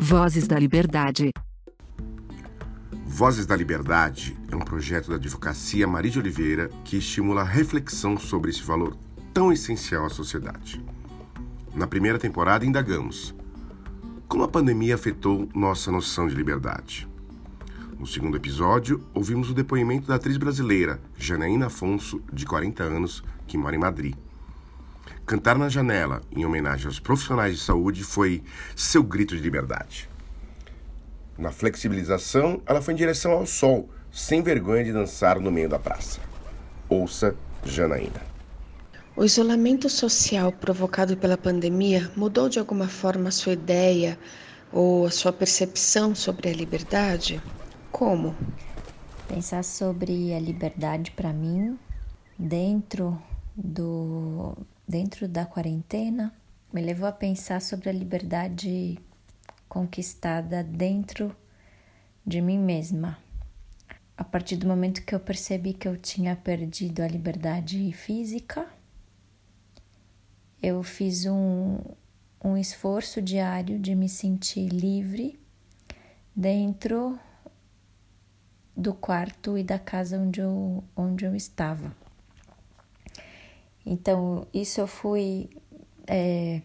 Vozes da Liberdade. Vozes da Liberdade é um projeto da Advocacia Maria de Oliveira que estimula a reflexão sobre esse valor tão essencial à sociedade. Na primeira temporada, indagamos como a pandemia afetou nossa noção de liberdade. No segundo episódio, ouvimos o depoimento da atriz brasileira Janaína Afonso, de 40 anos, que mora em Madrid. Cantar na janela, em homenagem aos profissionais de saúde, foi seu grito de liberdade. Na flexibilização, ela foi em direção ao sol, sem vergonha de dançar no meio da praça. Ouça Janaína. O isolamento social provocado pela pandemia mudou de alguma forma a sua ideia ou a sua percepção sobre a liberdade? Como? Pensar sobre a liberdade para mim dentro do dentro da quarentena me levou a pensar sobre a liberdade conquistada dentro de mim mesma. A partir do momento que eu percebi que eu tinha perdido a liberdade física, eu fiz um, um esforço diário de me sentir livre dentro do quarto e da casa onde eu, onde eu estava. Então, isso eu fui é,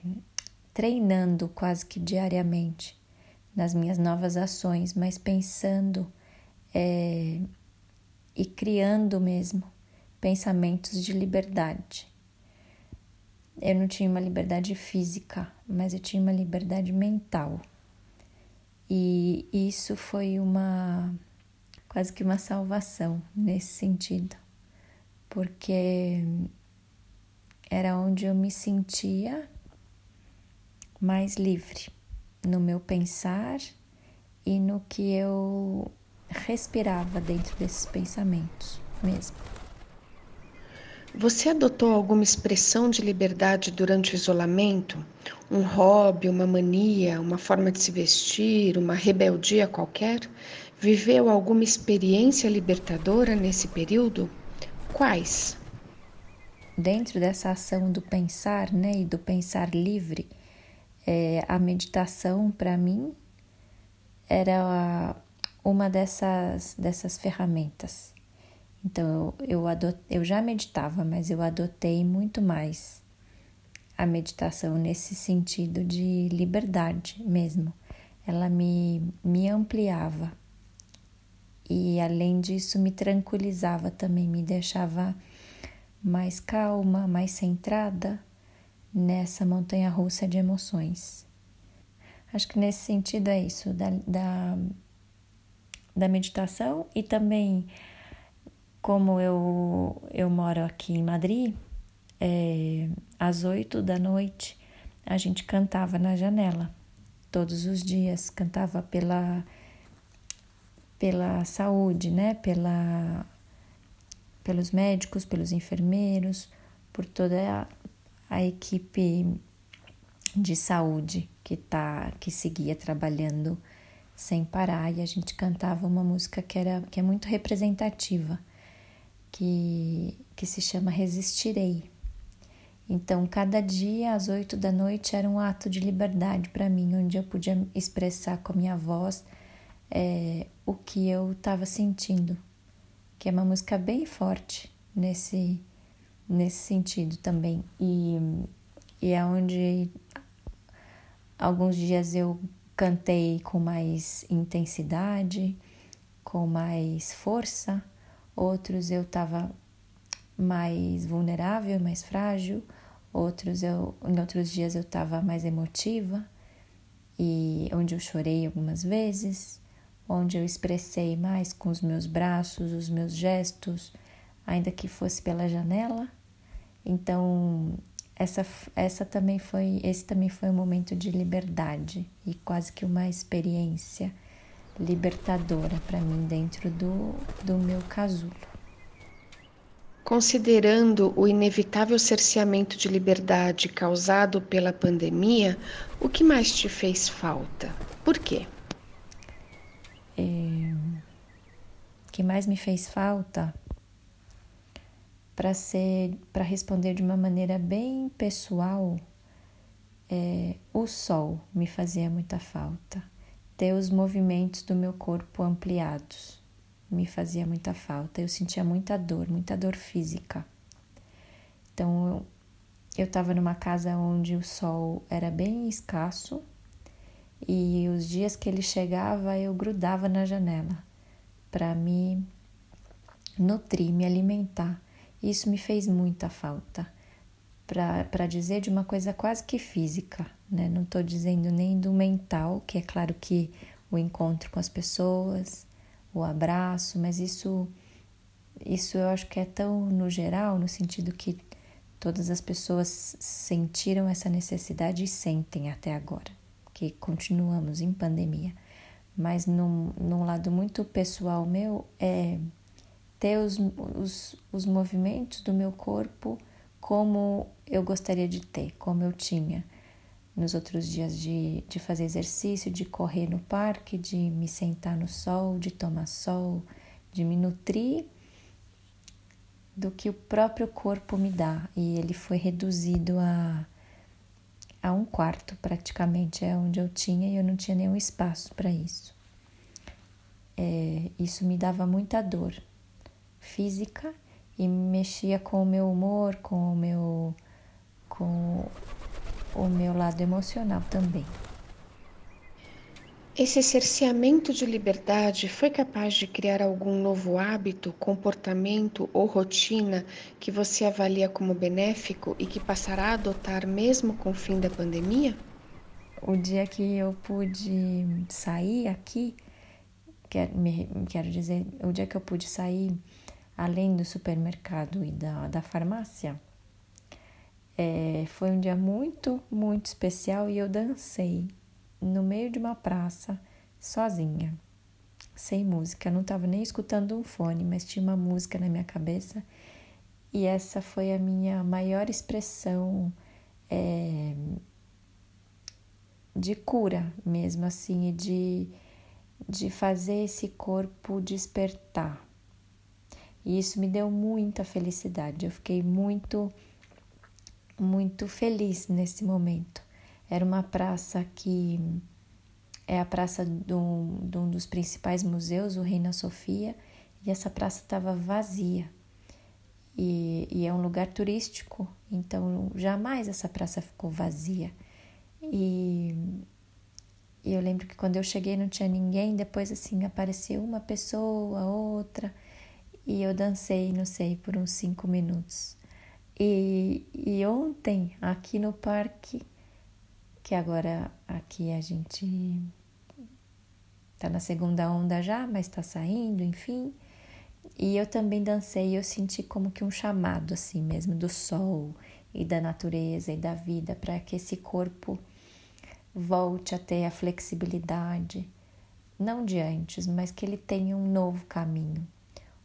treinando quase que diariamente nas minhas novas ações, mas pensando é, e criando mesmo pensamentos de liberdade. Eu não tinha uma liberdade física, mas eu tinha uma liberdade mental. E isso foi uma quase que uma salvação nesse sentido, porque era onde eu me sentia mais livre no meu pensar e no que eu respirava dentro desses pensamentos mesmo. Você adotou alguma expressão de liberdade durante o isolamento? Um hobby, uma mania, uma forma de se vestir, uma rebeldia qualquer? Viveu alguma experiência libertadora nesse período? Quais? Dentro dessa ação do pensar, né, e do pensar livre, é, a meditação para mim era uma dessas dessas ferramentas. Então eu, eu, eu já meditava, mas eu adotei muito mais a meditação nesse sentido de liberdade mesmo. Ela me, me ampliava e além disso me tranquilizava também, me deixava mais calma, mais centrada nessa montanha russa de emoções. Acho que nesse sentido é isso, da, da, da meditação e também como eu, eu moro aqui em Madrid, é, às oito da noite a gente cantava na janela, todos os dias, cantava pela pela saúde, né? Pela, pelos médicos, pelos enfermeiros, por toda a, a equipe de saúde que tá que seguia trabalhando sem parar e a gente cantava uma música que era que é muito representativa que que se chama Resistirei. Então, cada dia às oito da noite era um ato de liberdade para mim, onde eu podia expressar com a minha voz é, o que eu estava sentindo, que é uma música bem forte nesse, nesse sentido também. E, e é onde alguns dias eu cantei com mais intensidade, com mais força, outros eu estava mais vulnerável, mais frágil, outros eu, em outros dias eu estava mais emotiva e onde eu chorei algumas vezes onde eu expressei mais com os meus braços, os meus gestos, ainda que fosse pela janela. Então, essa, essa também foi, esse também foi um momento de liberdade e quase que uma experiência libertadora para mim dentro do, do meu casulo. Considerando o inevitável cerceamento de liberdade causado pela pandemia, o que mais te fez falta? Por quê? Que mais me fez falta para ser para responder de uma maneira bem pessoal é, o sol me fazia muita falta ter os movimentos do meu corpo ampliados. Me fazia muita falta, eu sentia muita dor, muita dor física. Então eu estava numa casa onde o sol era bem escasso e os dias que ele chegava eu grudava na janela para me nutrir, me alimentar. Isso me fez muita falta. Para dizer de uma coisa quase que física, né? Não estou dizendo nem do mental, que é claro que o encontro com as pessoas, o abraço, mas isso, isso eu acho que é tão no geral, no sentido que todas as pessoas sentiram essa necessidade e sentem até agora, que continuamos em pandemia. Mas num, num lado muito pessoal meu, é ter os, os, os movimentos do meu corpo como eu gostaria de ter, como eu tinha nos outros dias de, de fazer exercício, de correr no parque, de me sentar no sol, de tomar sol, de me nutrir do que o próprio corpo me dá. E ele foi reduzido a, a um quarto, praticamente, é onde eu tinha e eu não tinha nenhum espaço para isso. É, isso me dava muita dor física e mexia com o meu humor, com o meu, com o meu lado emocional também. Esse cerceamento de liberdade foi capaz de criar algum novo hábito, comportamento ou rotina que você avalia como benéfico e que passará a adotar mesmo com o fim da pandemia? O dia que eu pude sair aqui, quero, me, quero dizer, o dia que eu pude sair além do supermercado e da, da farmácia, é, foi um dia muito, muito especial e eu dancei no meio de uma praça, sozinha, sem música. não estava nem escutando um fone, mas tinha uma música na minha cabeça. E essa foi a minha maior expressão é, de cura, mesmo assim, e de, de fazer esse corpo despertar. E isso me deu muita felicidade. Eu fiquei muito, muito feliz nesse momento. Era uma praça que é a praça de um, de um dos principais museus, o Reina Sofia, e essa praça estava vazia. E, e, é um lugar turístico, então jamais essa praça ficou vazia. E, e eu lembro que quando eu cheguei não tinha ninguém, depois assim apareceu uma pessoa, outra, e eu dancei, não sei, por uns cinco minutos. E, e ontem, aqui no parque, que agora aqui a gente tá na segunda onda já, mas tá saindo, enfim. E eu também dancei, eu senti como que um chamado assim mesmo do sol e da natureza e da vida para que esse corpo volte a ter a flexibilidade, não de antes, mas que ele tenha um novo caminho,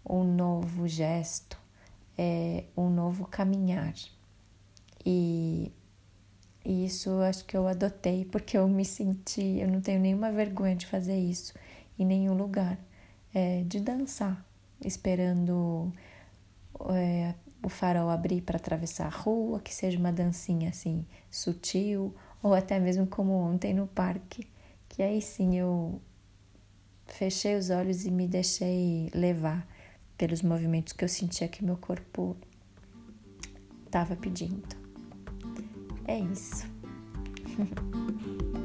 um novo gesto, é, um novo caminhar. E e isso acho que eu adotei porque eu me senti, eu não tenho nenhuma vergonha de fazer isso em nenhum lugar, é, de dançar, esperando é, o farol abrir para atravessar a rua, que seja uma dancinha assim sutil, ou até mesmo como ontem no parque, que aí sim eu fechei os olhos e me deixei levar pelos movimentos que eu sentia que meu corpo estava pedindo. É isso.